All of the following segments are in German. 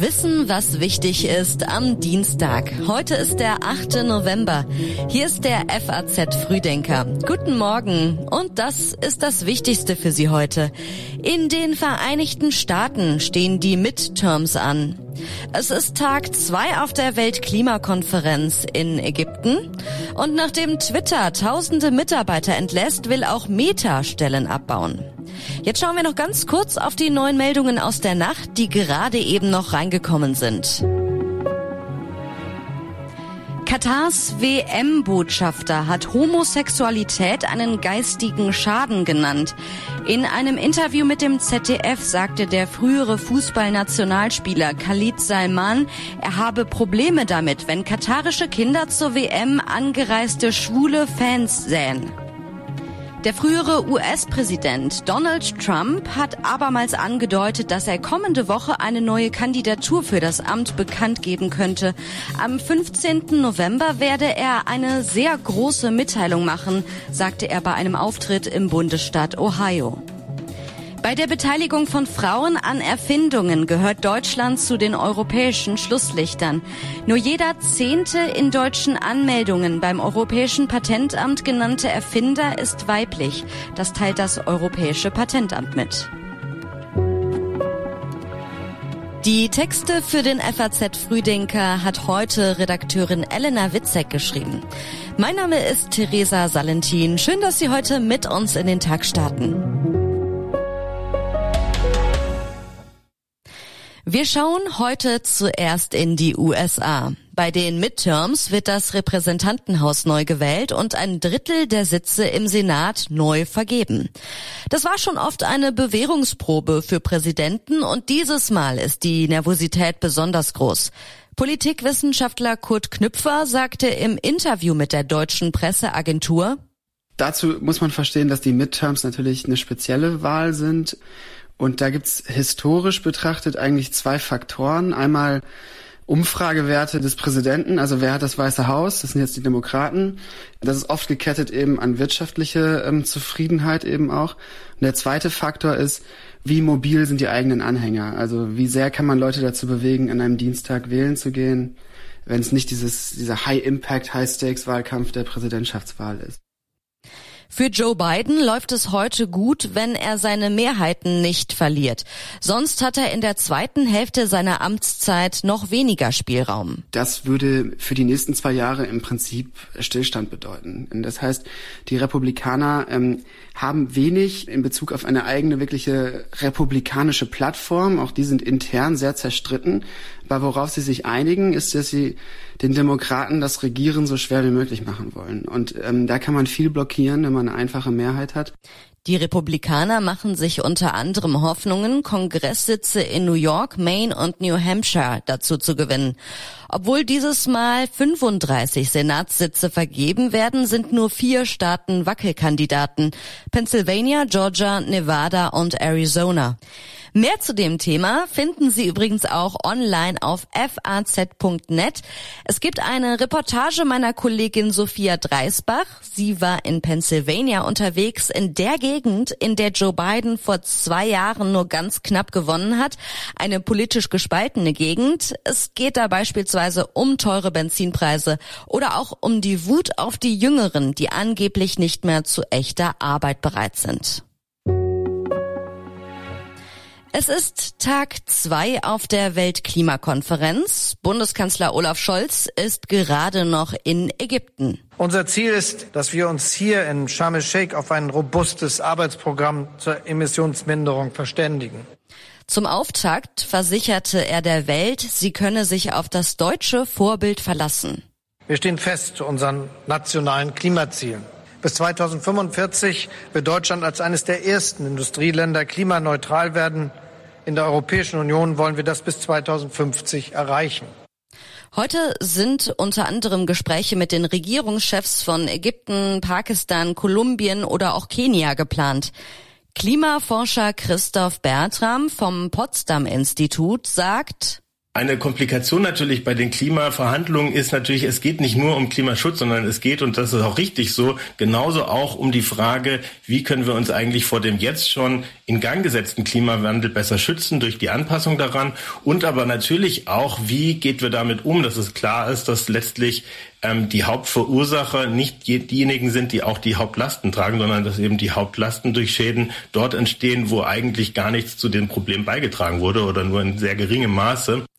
Wissen, was wichtig ist am Dienstag. Heute ist der 8. November. Hier ist der FAZ Frühdenker. Guten Morgen. Und das ist das Wichtigste für Sie heute. In den Vereinigten Staaten stehen die Midterms an. Es ist Tag zwei auf der Weltklimakonferenz in Ägypten. Und nachdem Twitter tausende Mitarbeiter entlässt, will auch Meta Stellen abbauen. Jetzt schauen wir noch ganz kurz auf die neuen Meldungen aus der Nacht, die gerade eben noch reingekommen sind. Katars WM-Botschafter hat Homosexualität einen geistigen Schaden genannt. In einem Interview mit dem ZDF sagte der frühere Fußballnationalspieler Khalid Salman, er habe Probleme damit, wenn katarische Kinder zur WM angereiste schwule Fans sähen. Der frühere US-Präsident Donald Trump hat abermals angedeutet, dass er kommende Woche eine neue Kandidatur für das Amt bekannt geben könnte. Am 15. November werde er eine sehr große Mitteilung machen, sagte er bei einem Auftritt im Bundesstaat Ohio. Bei der Beteiligung von Frauen an Erfindungen gehört Deutschland zu den europäischen Schlusslichtern. Nur jeder zehnte in deutschen Anmeldungen beim Europäischen Patentamt genannte Erfinder ist weiblich. Das teilt das Europäische Patentamt mit. Die Texte für den FAZ Frühdenker hat heute Redakteurin Elena Witzek geschrieben. Mein Name ist Theresa Salentin. Schön, dass Sie heute mit uns in den Tag starten. Wir schauen heute zuerst in die USA. Bei den Midterms wird das Repräsentantenhaus neu gewählt und ein Drittel der Sitze im Senat neu vergeben. Das war schon oft eine Bewährungsprobe für Präsidenten und dieses Mal ist die Nervosität besonders groß. Politikwissenschaftler Kurt Knüpfer sagte im Interview mit der deutschen Presseagentur, Dazu muss man verstehen, dass die Midterms natürlich eine spezielle Wahl sind und da gibt's historisch betrachtet eigentlich zwei Faktoren. Einmal Umfragewerte des Präsidenten, also wer hat das Weiße Haus, das sind jetzt die Demokraten. Das ist oft gekettet eben an wirtschaftliche ähm, Zufriedenheit eben auch. Und der zweite Faktor ist, wie mobil sind die eigenen Anhänger? Also wie sehr kann man Leute dazu bewegen, an einem Dienstag wählen zu gehen, wenn es nicht dieses, dieser High-Impact, High-Stakes-Wahlkampf der Präsidentschaftswahl ist. Für Joe Biden läuft es heute gut, wenn er seine Mehrheiten nicht verliert. Sonst hat er in der zweiten Hälfte seiner Amtszeit noch weniger Spielraum. Das würde für die nächsten zwei Jahre im Prinzip Stillstand bedeuten. Das heißt, die Republikaner ähm, haben wenig in Bezug auf eine eigene wirkliche republikanische Plattform. Auch die sind intern sehr zerstritten. Aber worauf sie sich einigen, ist, dass sie den Demokraten das Regieren so schwer wie möglich machen wollen. Und ähm, da kann man viel blockieren, wenn man eine einfache Mehrheit hat. Die Republikaner machen sich unter anderem Hoffnungen, Kongresssitze in New York, Maine und New Hampshire dazu zu gewinnen. Obwohl dieses Mal 35 Senatssitze vergeben werden, sind nur vier Staaten Wackelkandidaten. Pennsylvania, Georgia, Nevada und Arizona. Mehr zu dem Thema finden Sie übrigens auch online auf faz.net. Es gibt eine Reportage meiner Kollegin Sophia Dreisbach. Sie war in Pennsylvania unterwegs, in der Gegend, in der Joe Biden vor zwei Jahren nur ganz knapp gewonnen hat. Eine politisch gespaltene Gegend. Es geht da beispielsweise um teure Benzinpreise oder auch um die Wut auf die Jüngeren, die angeblich nicht mehr zu echter Arbeit bereit sind. Es ist Tag zwei auf der Weltklimakonferenz. Bundeskanzler Olaf Scholz ist gerade noch in Ägypten. Unser Ziel ist, dass wir uns hier in Sharm el-Sheikh auf ein robustes Arbeitsprogramm zur Emissionsminderung verständigen. Zum Auftakt versicherte er der Welt, sie könne sich auf das deutsche Vorbild verlassen. Wir stehen fest zu unseren nationalen Klimazielen. Bis 2045 wird Deutschland als eines der ersten Industrieländer klimaneutral werden. In der Europäischen Union wollen wir das bis 2050 erreichen. Heute sind unter anderem Gespräche mit den Regierungschefs von Ägypten, Pakistan, Kolumbien oder auch Kenia geplant. Klimaforscher Christoph Bertram vom Potsdam Institut sagt, Eine Komplikation natürlich bei den Klimaverhandlungen ist natürlich, es geht nicht nur um Klimaschutz, sondern es geht, und das ist auch richtig so, genauso auch um die Frage, wie können wir uns eigentlich vor dem jetzt schon in Gang gesetzten Klimawandel besser schützen durch die Anpassung daran und aber natürlich auch, wie geht wir damit um, dass es klar ist, dass letztlich ähm, die Hauptverursacher nicht diejenigen sind, die auch die Hauptlasten tragen, sondern dass eben die Hauptlasten durch Schäden dort entstehen, wo eigentlich gar nichts zu dem Problem beigetragen wurde oder nur in sehr geringem Maße.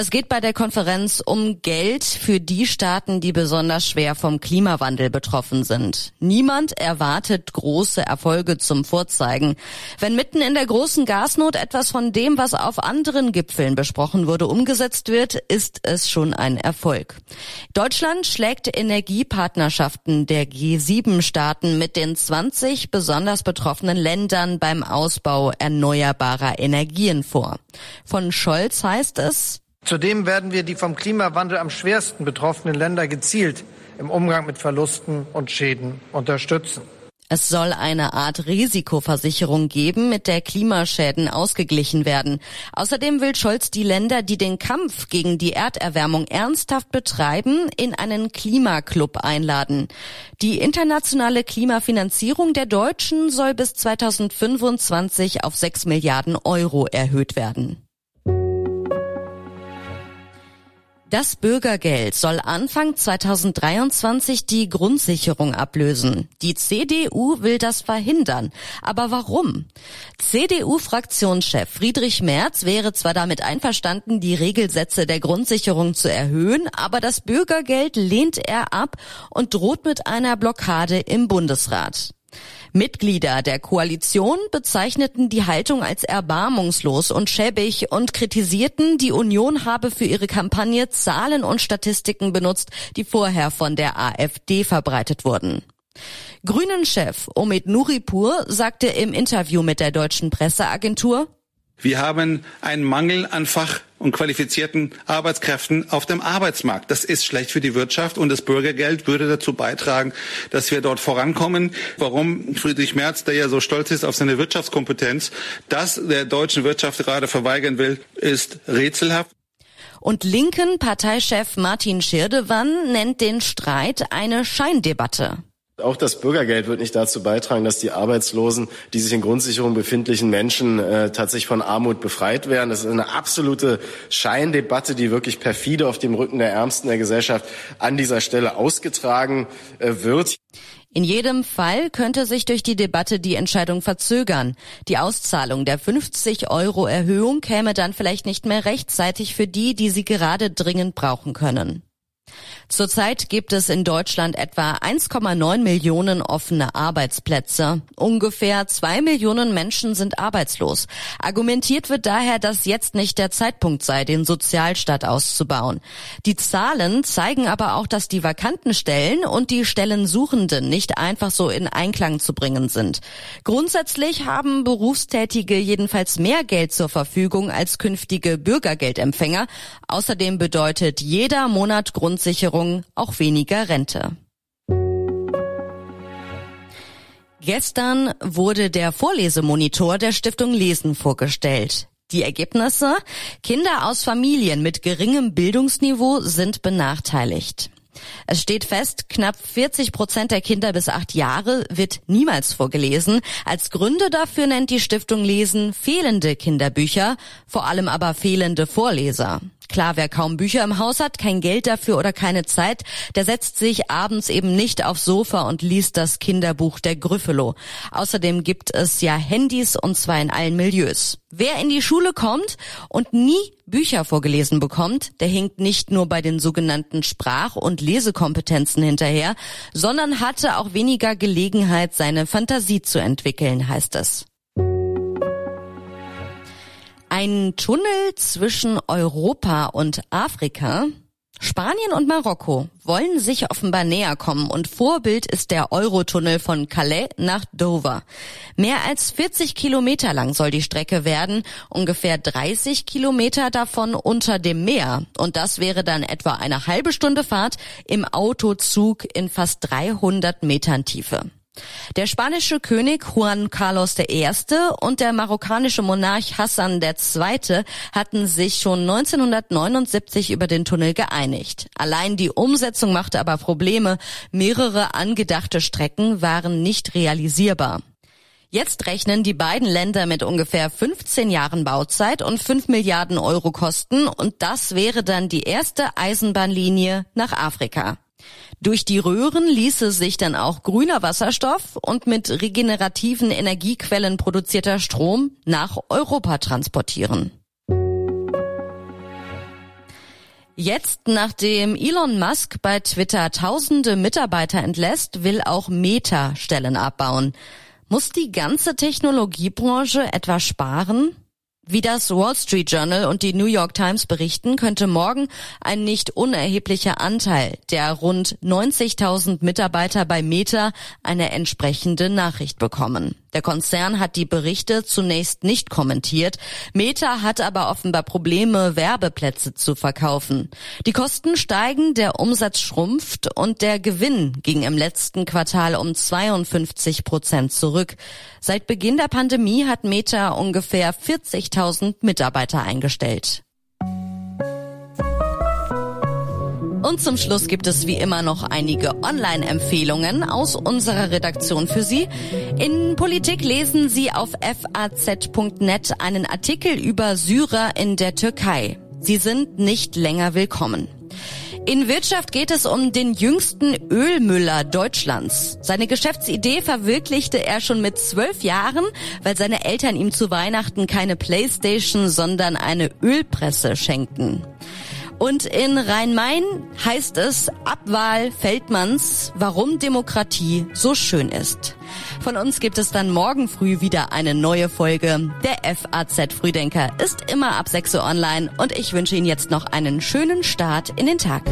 Es geht bei der Konferenz um Geld für die Staaten, die besonders schwer vom Klimawandel betroffen sind. Niemand erwartet große Erfolge zum Vorzeigen. Wenn mitten in der großen Gasnot etwas von dem, was auf anderen Gipfeln besprochen wurde, umgesetzt wird, ist es schon ein Erfolg. Deutschland schlägt Energiepartnerschaften der G7-Staaten mit den 20 besonders betroffenen Ländern beim Ausbau erneuerbarer Energien vor. Von Scholz heißt es, Zudem werden wir die vom Klimawandel am schwersten betroffenen Länder gezielt im Umgang mit Verlusten und Schäden unterstützen. Es soll eine Art Risikoversicherung geben, mit der Klimaschäden ausgeglichen werden. Außerdem will Scholz die Länder, die den Kampf gegen die Erderwärmung ernsthaft betreiben, in einen Klimaclub einladen. Die internationale Klimafinanzierung der Deutschen soll bis 2025 auf 6 Milliarden Euro erhöht werden. Das Bürgergeld soll Anfang 2023 die Grundsicherung ablösen. Die CDU will das verhindern. Aber warum? CDU-Fraktionschef Friedrich Merz wäre zwar damit einverstanden, die Regelsätze der Grundsicherung zu erhöhen, aber das Bürgergeld lehnt er ab und droht mit einer Blockade im Bundesrat. Mitglieder der Koalition bezeichneten die Haltung als erbarmungslos und schäbig und kritisierten, die Union habe für ihre Kampagne Zahlen und Statistiken benutzt, die vorher von der AfD verbreitet wurden. Grünen-Chef Omid Nuripur sagte im Interview mit der deutschen Presseagentur, wir haben einen Mangel an Fach- und qualifizierten Arbeitskräften auf dem Arbeitsmarkt. Das ist schlecht für die Wirtschaft und das Bürgergeld würde dazu beitragen, dass wir dort vorankommen. Warum Friedrich Merz, der ja so stolz ist auf seine Wirtschaftskompetenz, das der deutschen Wirtschaft gerade verweigern will, ist rätselhaft. Und linken Parteichef Martin Schirdewann nennt den Streit eine Scheindebatte. Auch das Bürgergeld wird nicht dazu beitragen, dass die Arbeitslosen, die sich in Grundsicherung befindlichen Menschen äh, tatsächlich von Armut befreit werden. Das ist eine absolute Scheindebatte, die wirklich perfide auf dem Rücken der Ärmsten der Gesellschaft an dieser Stelle ausgetragen äh, wird. In jedem Fall könnte sich durch die Debatte die Entscheidung verzögern. Die Auszahlung der 50 Euro Erhöhung käme dann vielleicht nicht mehr rechtzeitig für die, die sie gerade dringend brauchen können. Zurzeit gibt es in Deutschland etwa 1,9 Millionen offene Arbeitsplätze. Ungefähr zwei Millionen Menschen sind arbeitslos. Argumentiert wird daher, dass jetzt nicht der Zeitpunkt sei, den Sozialstaat auszubauen. Die Zahlen zeigen aber auch, dass die vakanten Stellen und die Stellensuchenden nicht einfach so in Einklang zu bringen sind. Grundsätzlich haben Berufstätige jedenfalls mehr Geld zur Verfügung als künftige Bürgergeldempfänger. Außerdem bedeutet jeder Monat Grundsicherung auch weniger Rente. Gestern wurde der Vorlesemonitor der Stiftung Lesen vorgestellt. Die Ergebnisse? Kinder aus Familien mit geringem Bildungsniveau sind benachteiligt. Es steht fest, knapp 40 Prozent der Kinder bis acht Jahre wird niemals vorgelesen. Als Gründe dafür nennt die Stiftung Lesen fehlende Kinderbücher, vor allem aber fehlende Vorleser. Klar, wer kaum Bücher im Haus hat, kein Geld dafür oder keine Zeit, der setzt sich abends eben nicht aufs Sofa und liest das Kinderbuch der Gryffalo. Außerdem gibt es ja Handys und zwar in allen Milieus. Wer in die Schule kommt und nie Bücher vorgelesen bekommt, der hinkt nicht nur bei den sogenannten Sprach- und Lesekompetenzen hinterher, sondern hatte auch weniger Gelegenheit, seine Fantasie zu entwickeln, heißt es. Ein Tunnel zwischen Europa und Afrika? Spanien und Marokko wollen sich offenbar näher kommen und Vorbild ist der Eurotunnel von Calais nach Dover. Mehr als 40 Kilometer lang soll die Strecke werden, ungefähr 30 Kilometer davon unter dem Meer. Und das wäre dann etwa eine halbe Stunde Fahrt im Autozug in fast 300 Metern Tiefe. Der spanische König Juan Carlos I. und der marokkanische Monarch Hassan II. hatten sich schon 1979 über den Tunnel geeinigt. Allein die Umsetzung machte aber Probleme. Mehrere angedachte Strecken waren nicht realisierbar. Jetzt rechnen die beiden Länder mit ungefähr 15 Jahren Bauzeit und 5 Milliarden Euro Kosten und das wäre dann die erste Eisenbahnlinie nach Afrika. Durch die Röhren ließe sich dann auch grüner Wasserstoff und mit regenerativen Energiequellen produzierter Strom nach Europa transportieren. Jetzt, nachdem Elon Musk bei Twitter tausende Mitarbeiter entlässt, will auch Meta Stellen abbauen. Muss die ganze Technologiebranche etwa sparen? Wie das Wall Street Journal und die New York Times berichten, könnte morgen ein nicht unerheblicher Anteil der rund 90.000 Mitarbeiter bei Meta eine entsprechende Nachricht bekommen. Der Konzern hat die Berichte zunächst nicht kommentiert. Meta hat aber offenbar Probleme, Werbeplätze zu verkaufen. Die Kosten steigen, der Umsatz schrumpft und der Gewinn ging im letzten Quartal um 52 Prozent zurück. Seit Beginn der Pandemie hat Meta ungefähr 40.000 Mitarbeiter eingestellt. Und zum Schluss gibt es wie immer noch einige Online-Empfehlungen aus unserer Redaktion für Sie. In Politik lesen Sie auf faz.net einen Artikel über Syrer in der Türkei. Sie sind nicht länger willkommen. In Wirtschaft geht es um den jüngsten Ölmüller Deutschlands. Seine Geschäftsidee verwirklichte er schon mit zwölf Jahren, weil seine Eltern ihm zu Weihnachten keine Playstation, sondern eine Ölpresse schenkten. Und in Rhein-Main heißt es Abwahl Feldmanns, warum Demokratie so schön ist. Von uns gibt es dann morgen früh wieder eine neue Folge. Der FAZ Frühdenker ist immer ab 6 Uhr online und ich wünsche Ihnen jetzt noch einen schönen Start in den Tag.